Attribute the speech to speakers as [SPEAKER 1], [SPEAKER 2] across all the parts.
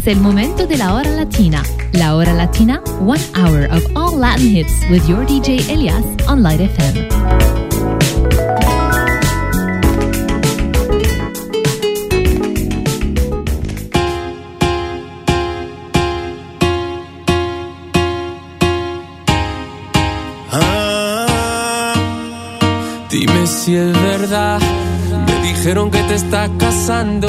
[SPEAKER 1] Es el momento de la hora latina. La hora latina, one hour of all Latin hits with your DJ Elias on Light FM.
[SPEAKER 2] Ah, dime si es verdad. Me dijeron que te estás casando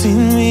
[SPEAKER 2] sin mí.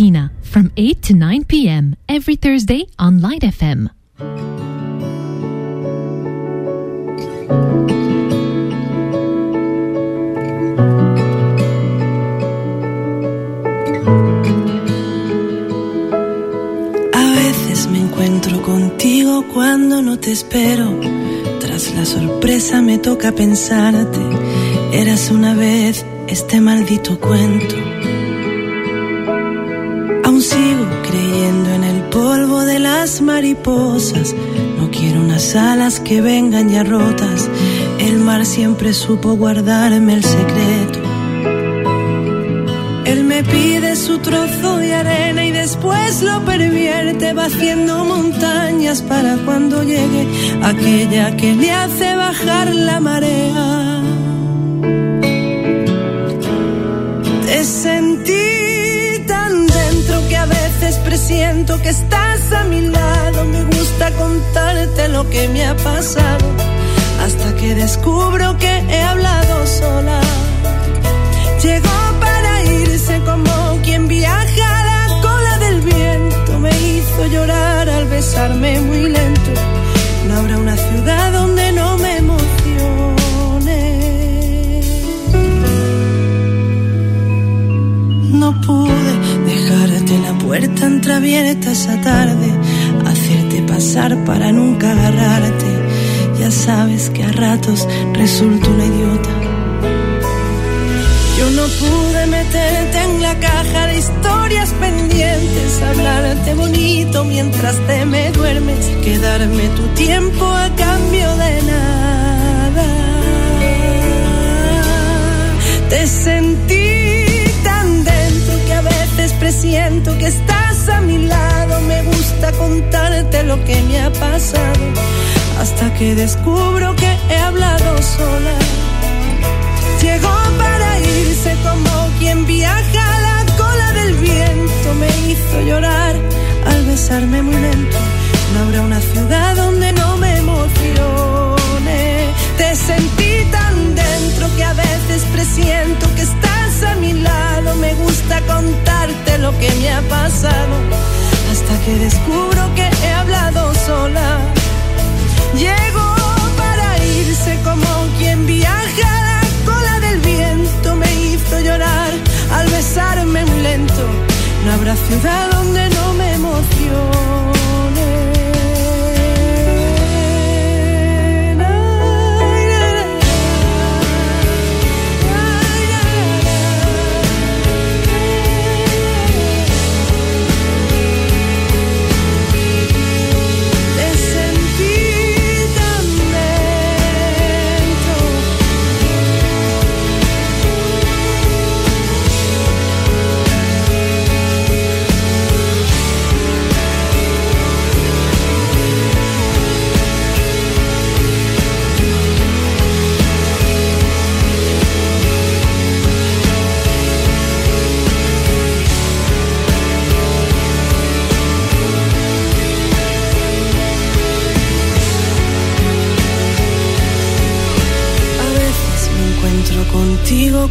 [SPEAKER 1] From 8 to 9 p.m. every Thursday on Light FM.
[SPEAKER 3] A veces me encuentro contigo cuando no te espero. Tras la sorpresa me toca pensarte. Eras una vez este maldito cuento creyendo en el polvo de las mariposas. No quiero unas alas que vengan ya rotas. El mar siempre supo guardarme el secreto. Él me pide su trozo de arena y después lo pervierte, va haciendo montañas para cuando llegue aquella que le hace bajar la marea. Presiento que estás a mi lado. Me gusta contarte lo que me ha pasado. Hasta que descubro que he hablado sola. Llegó para irse como quien viaja a la cola del viento. Me hizo llorar al besarme muy lento. No habrá una ciudad donde no puerta entreabierta esa tarde, hacerte pasar para nunca agarrarte. Ya sabes que a ratos resulto una idiota. Yo no pude meterte en la caja de historias pendientes, hablarte bonito mientras te me duermes, quedarme tu tiempo a cambio de nada. Te sentí siento que estás a mi lado. Me gusta contarte lo que me ha pasado. Hasta que descubro que he hablado sola. Llegó para irse como quien viaja a la cola del viento. Me hizo llorar al besarme muy lento. No habrá una ciudad donde no me emocione. Te sentí tan dentro que a veces presiento que estás a mi lado. Me gusta contarte lo que me ha pasado. Hasta que descubro que he hablado sola. Llegó para irse como quien viaja a la cola del viento. Me hizo llorar al besarme muy lento. No habrá ciudad donde no me emocione.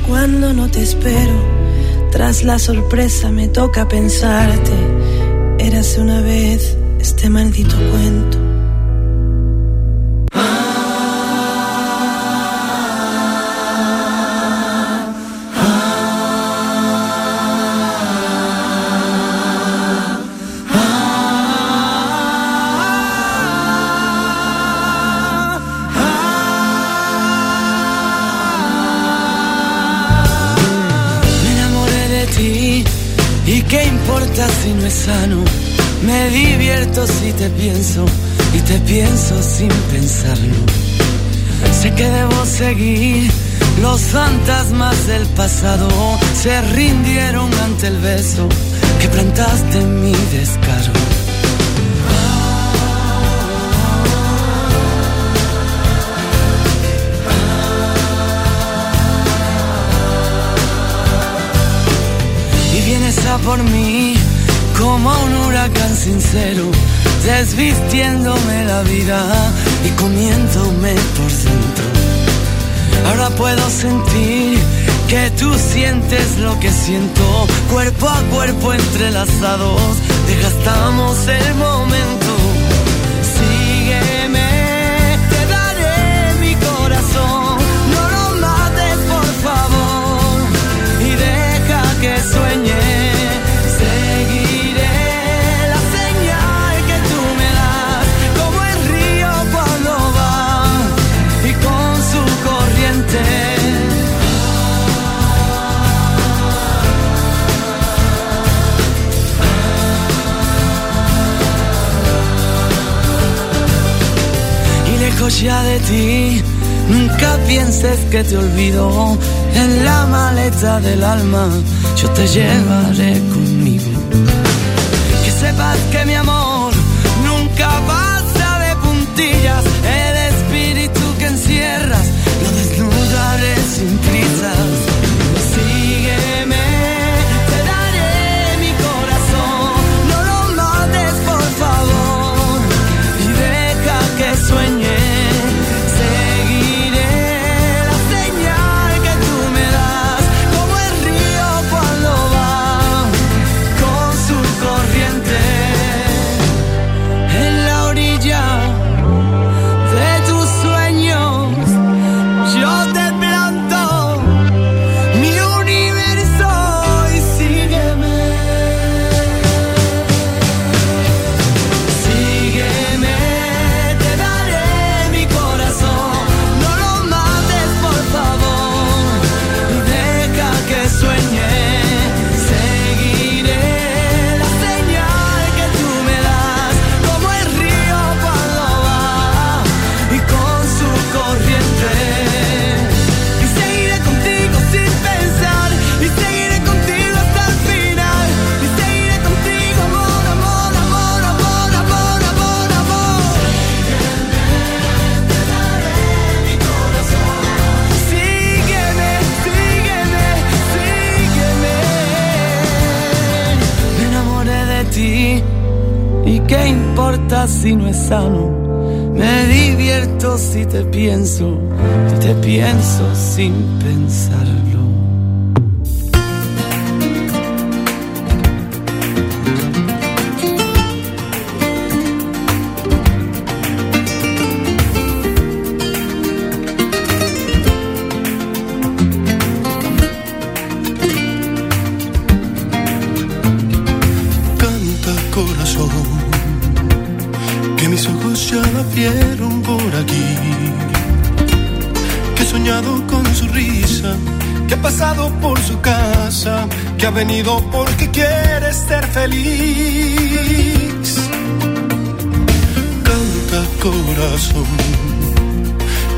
[SPEAKER 3] Cuando no te espero. Tras la sorpresa me toca pensarte. Érase una vez este maldito cuento. Si no es sano. Me divierto si te pienso y te pienso sin pensarlo. Sé que debo seguir. Los fantasmas del pasado se rindieron ante el beso que plantaste en mi descargo. Y vienes a por mí como un huracán sincero, desvistiéndome la vida y comiéndome por dentro. Ahora puedo sentir
[SPEAKER 4] que tú sientes lo que siento, cuerpo a cuerpo entrelazados, desgastamos el momento. Nunca pienses que te olvido. En la maleta del alma yo te llevaré conmigo. Que sepas que mi amor si no es sano. Me divierto si te pienso, si te pienso sin pensarlo.
[SPEAKER 5] venido porque quieres ser feliz. Canta corazón,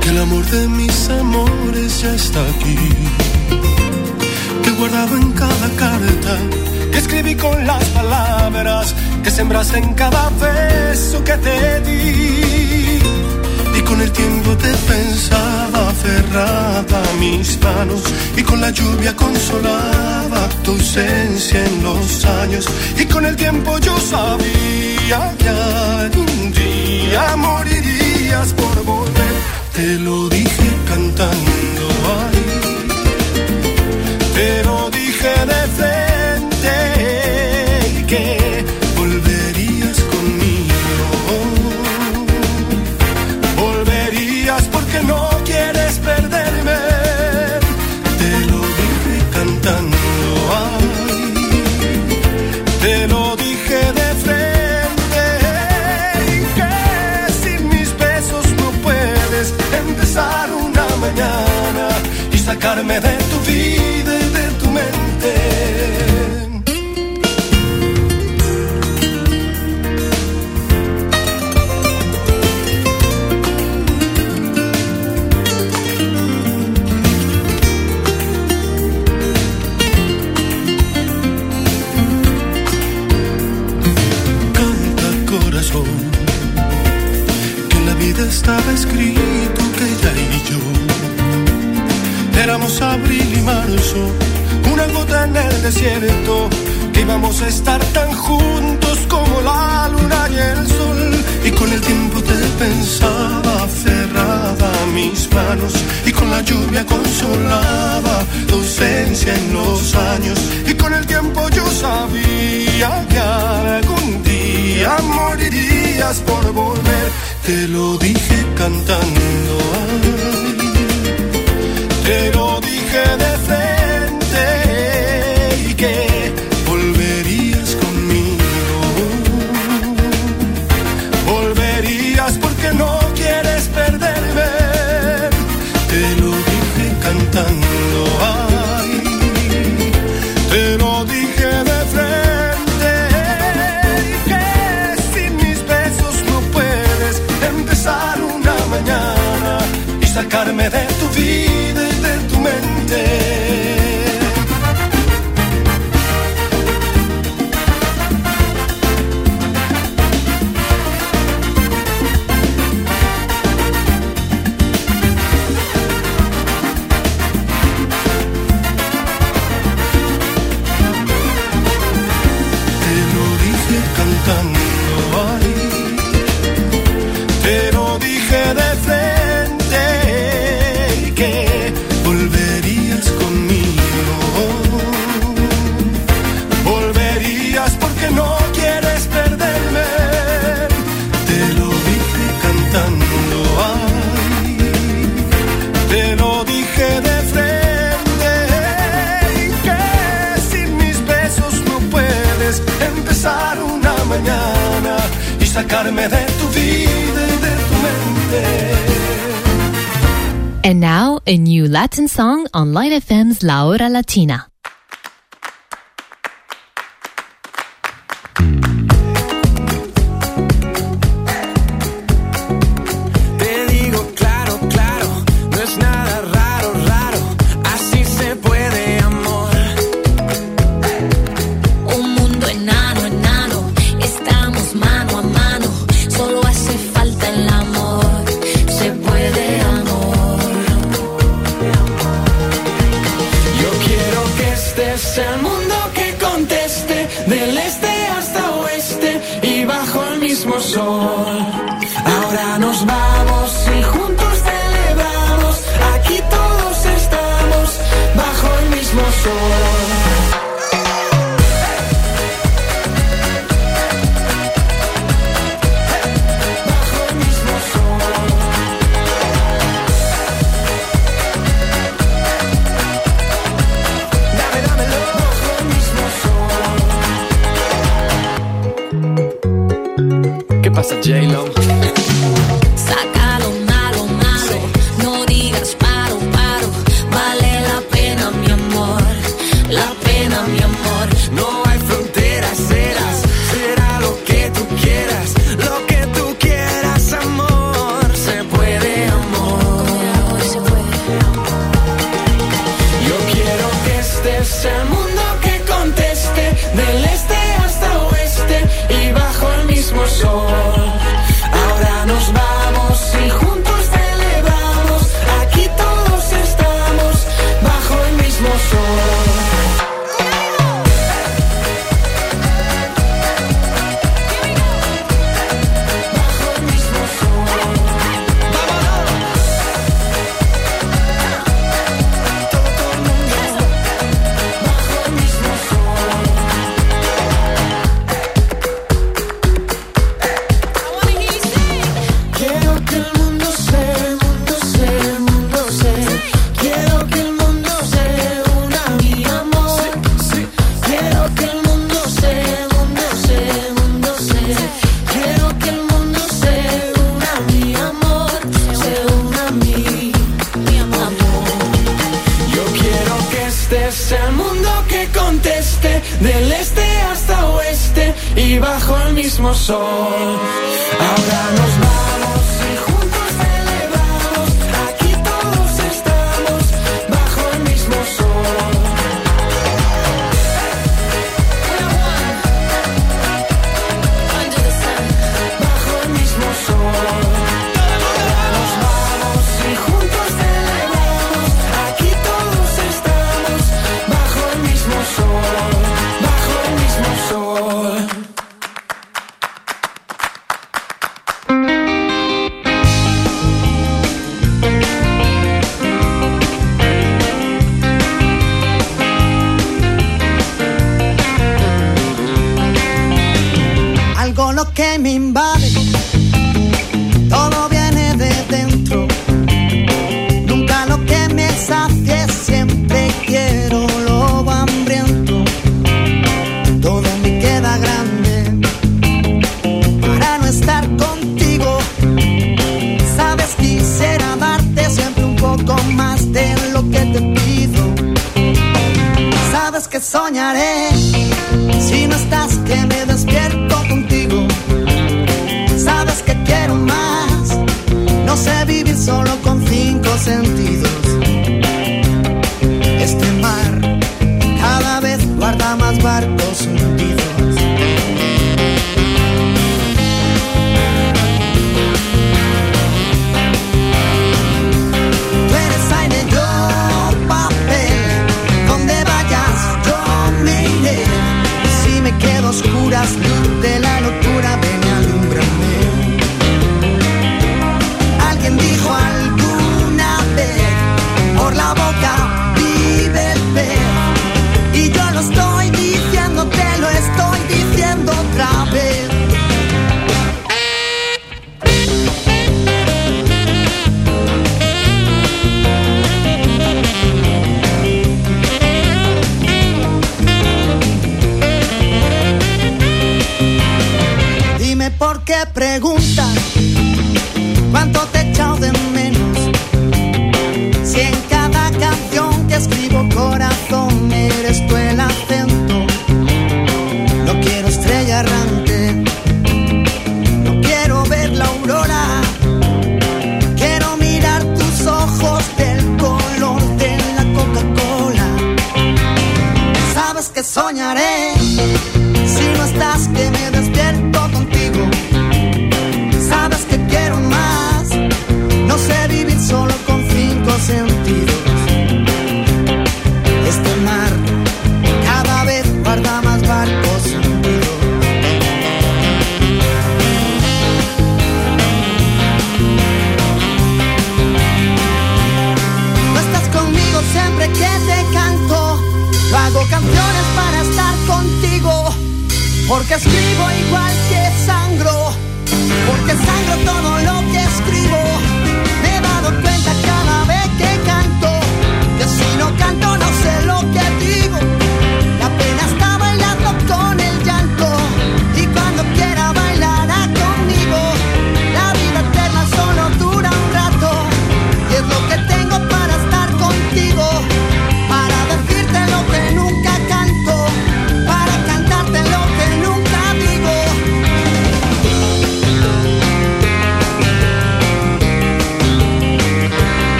[SPEAKER 5] que el amor de mis amores ya está aquí. Que guardado en cada carta que escribí con las palabras que sembraste en cada beso que te di. Y con el tiempo te pensaba cerrada mis manos y con la lluvia consolaba tu ausencia en los años y con el tiempo yo sabía que algún día morirías por volver. Te lo dije cantando ahí, sacarme de tu vida.
[SPEAKER 6] on Line FM's La Hora Latina.
[SPEAKER 7] my
[SPEAKER 1] soul somos hoy.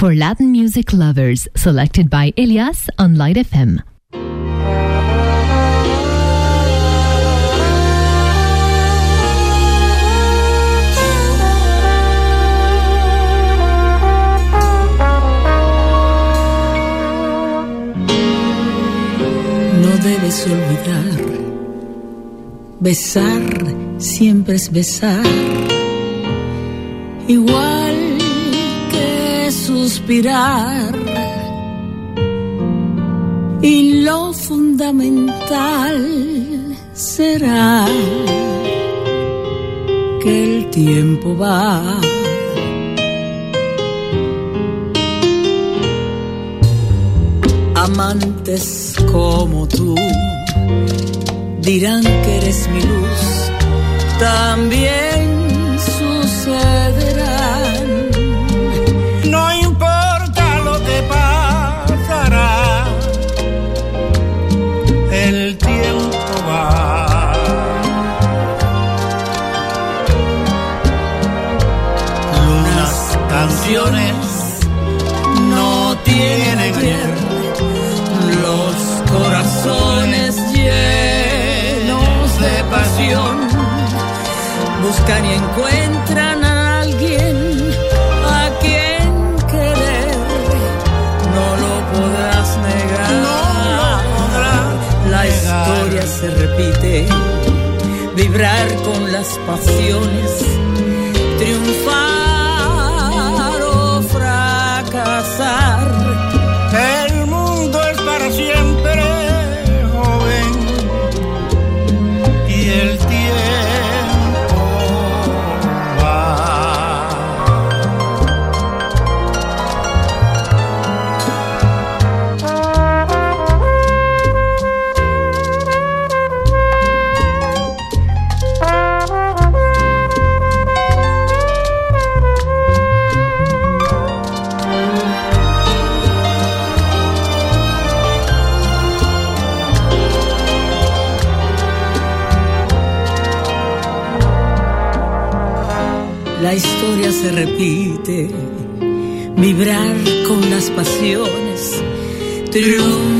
[SPEAKER 1] for Latin music lovers, selected by Elias on Light FM.
[SPEAKER 8] No debes olvidar, besar siempre es besar. Igual suspirar y lo fundamental será que el tiempo va. Amantes como tú dirán que eres mi luz, también
[SPEAKER 9] sucede canciones no tienen
[SPEAKER 10] guerra, los corazones llenos de pasión buscan y encuentran a alguien a quien querer, no lo podrás negar,
[SPEAKER 9] no
[SPEAKER 10] la historia se repite, vibrar con las pasiones, triunfar.
[SPEAKER 1] through.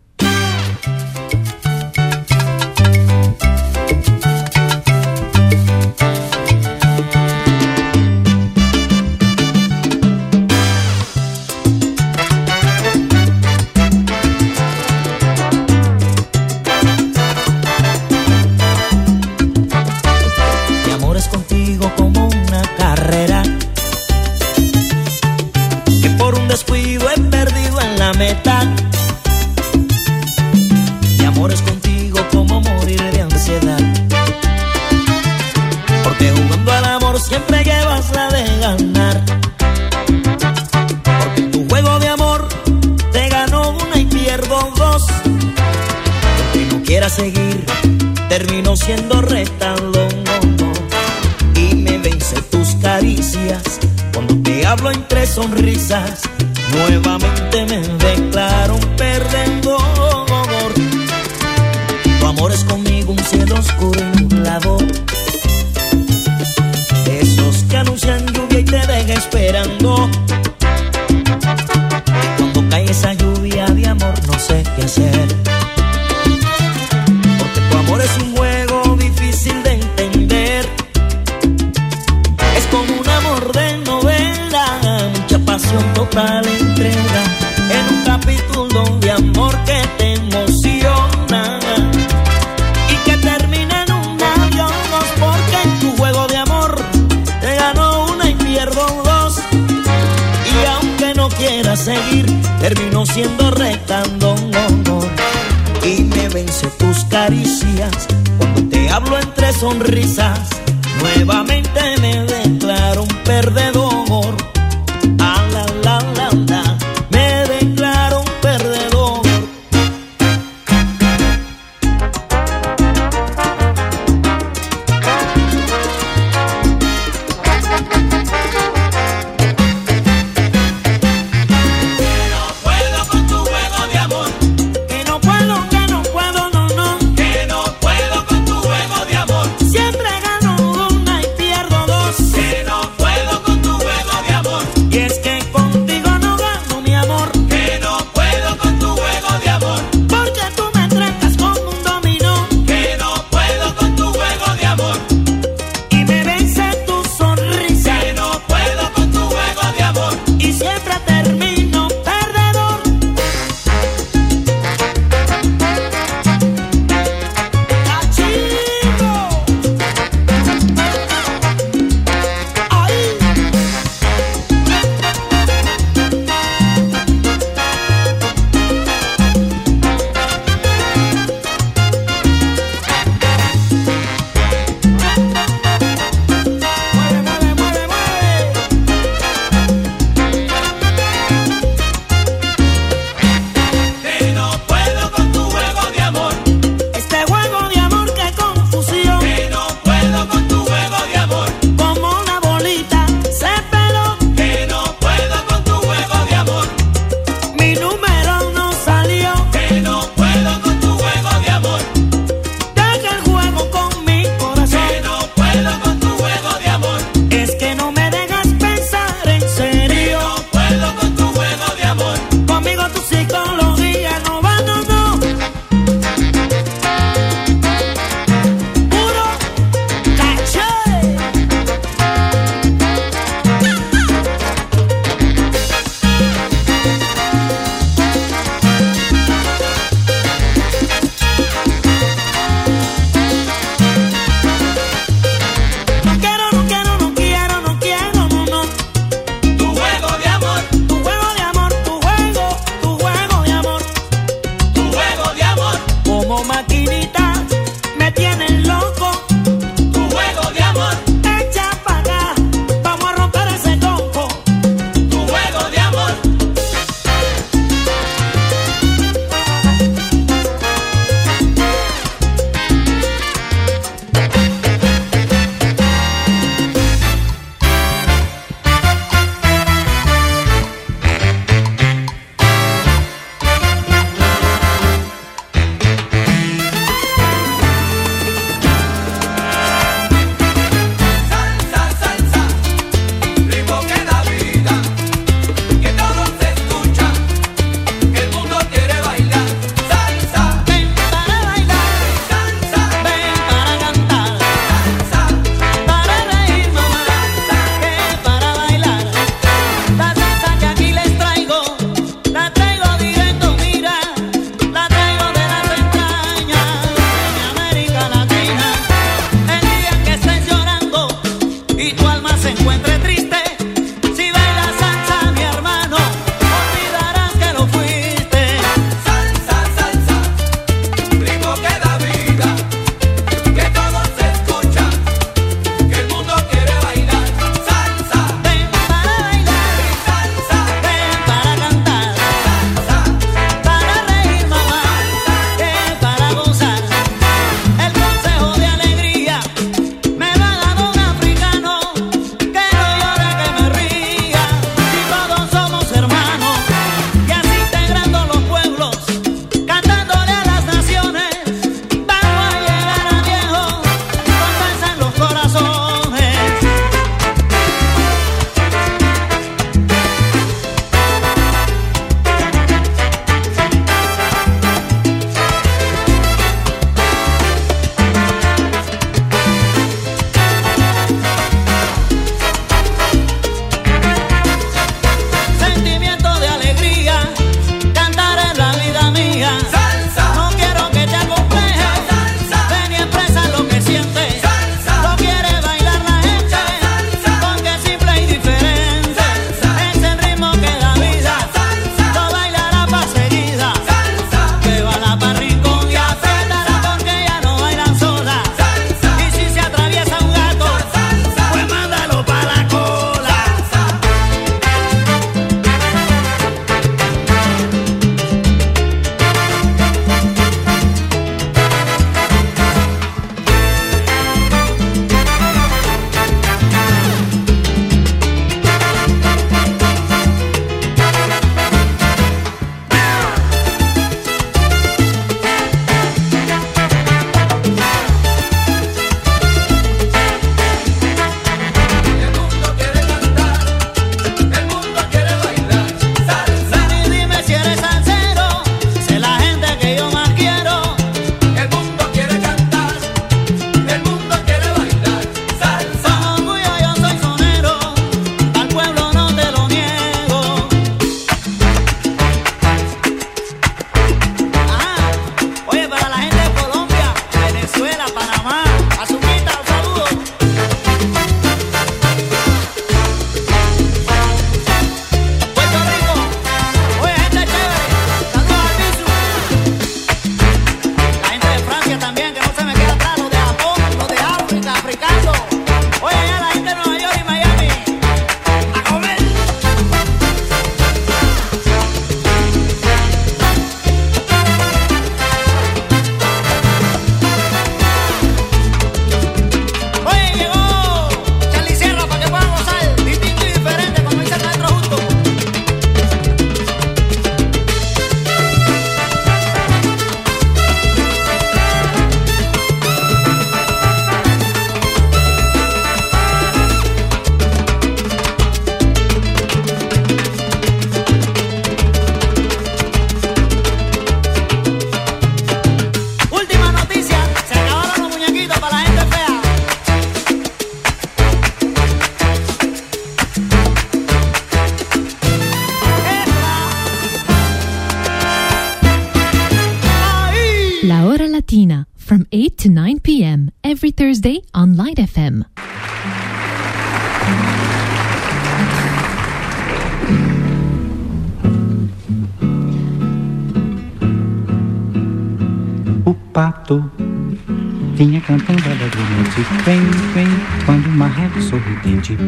[SPEAKER 11] Porque tu juego de amor te ganó una y pierdo dos. Porque no quiera seguir, termino siendo retalón. No. Y me vence tus caricias cuando te hablo entre sonrisas. Nuevamente me declaro un perdedor. Tu amor es conmigo un cielo oscuro y
[SPEAKER 12] inundado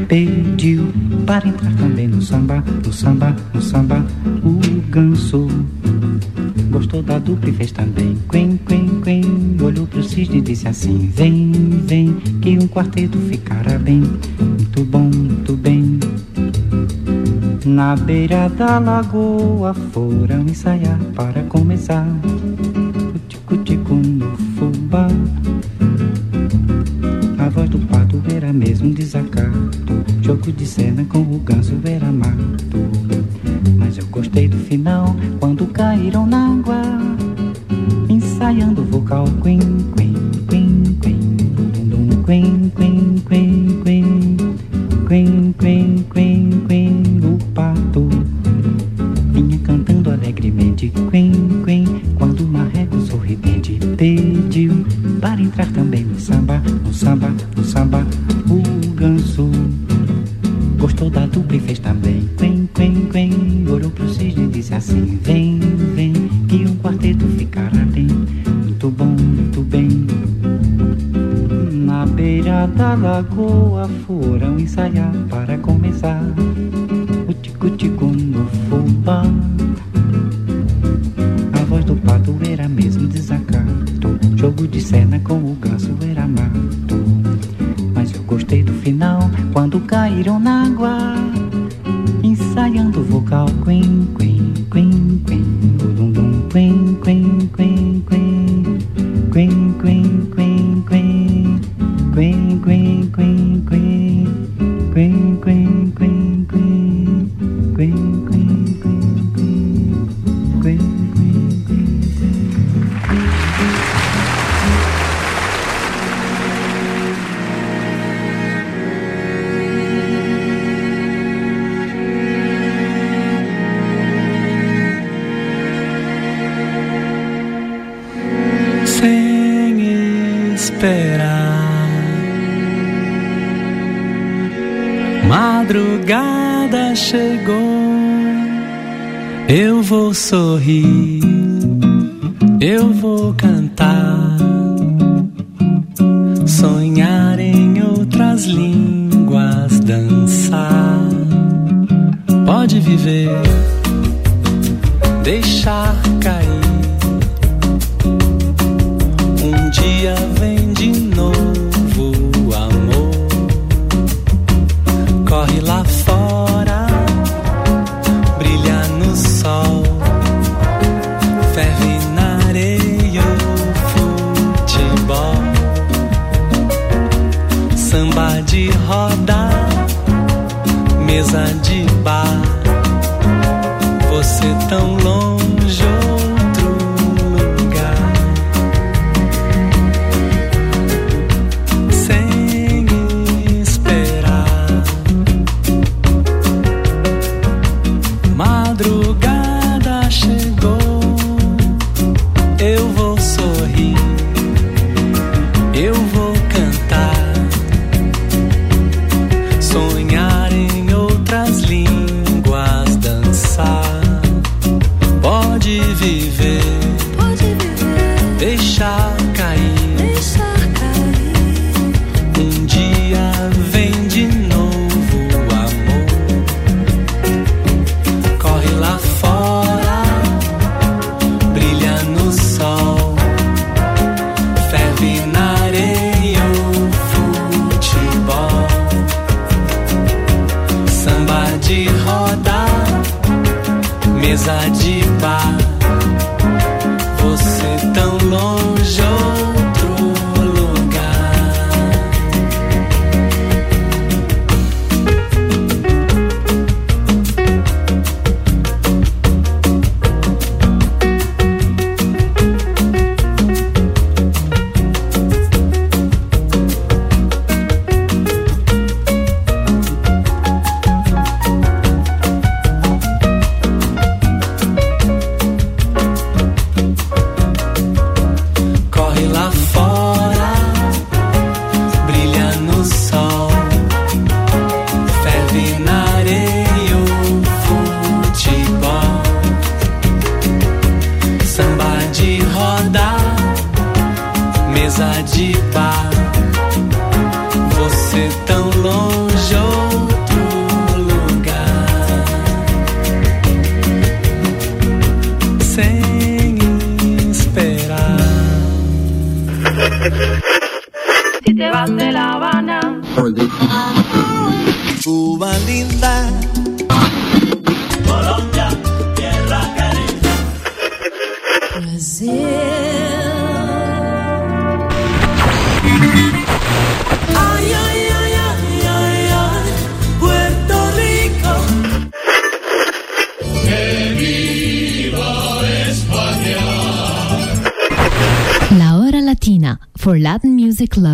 [SPEAKER 12] pediu para entrar também no samba, no samba, no samba. O ganso gostou da dupla e fez também quen, quen, quen. Olhou pro cisne e disse assim: Vem, vem, que um quarteto ficará bem, muito bom, muito bem. Na beira da lagoa foram ensaiar para começar. Gostei do final, quando caíram na Eu
[SPEAKER 13] vou cantar, sonhar em outras línguas, dançar. Pode viver, deixar cair. Um dia vem.
[SPEAKER 1] don't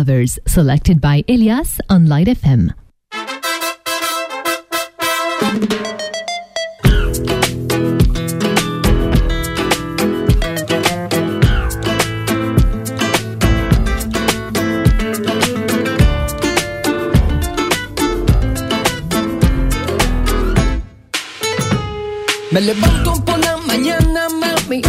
[SPEAKER 1] lovers, selected by Elias on Light FM.
[SPEAKER 14] Me levanto por la mañana, mami,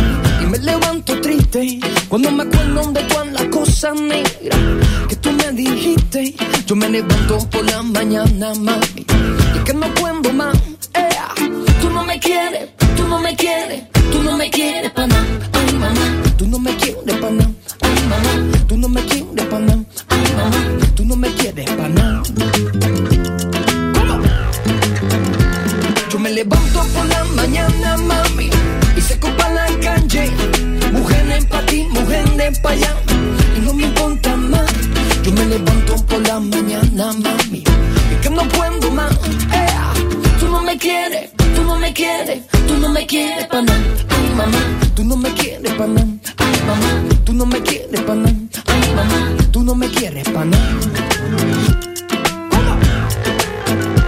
[SPEAKER 14] y me levanto triste cuando me acuerdo de todas negras que tú me dijiste. Yo me levanto por la mañana, mami, y que no puedo más. ea. Tú no me quieres, tú no me quieres, tú no me quieres para nada. Ay, mamá, tú no me quieres para nada. Ay, mamá, tú no me quieres para nada. Ay, mamá, tú no me quieres para nada. Yo me levanto por la mañana, mami, y se copa la calle. Mujeres pa' ti, mujeres pa' allá, mami, y que no puedo más. Tú no me quieres, tú no me quieres, tú no me quieres pa' nada. Ay, mamá, tú no me quieres pa' nada. Ay, mamá, tú no me quieres pa' nada. Ay, mamá, tú no me quieres pa' nada.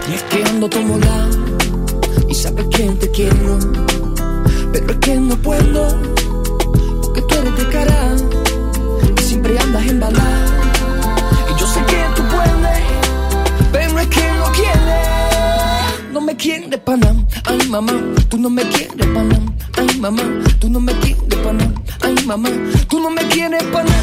[SPEAKER 14] Y es que ando como la y sabes que te quiero, pero es que no puedo, mamá, tú no me quieres pa' nada. Ay mamá, tú no me quieres pa' nada. Ay mamá, tú no me quieres pa' nada.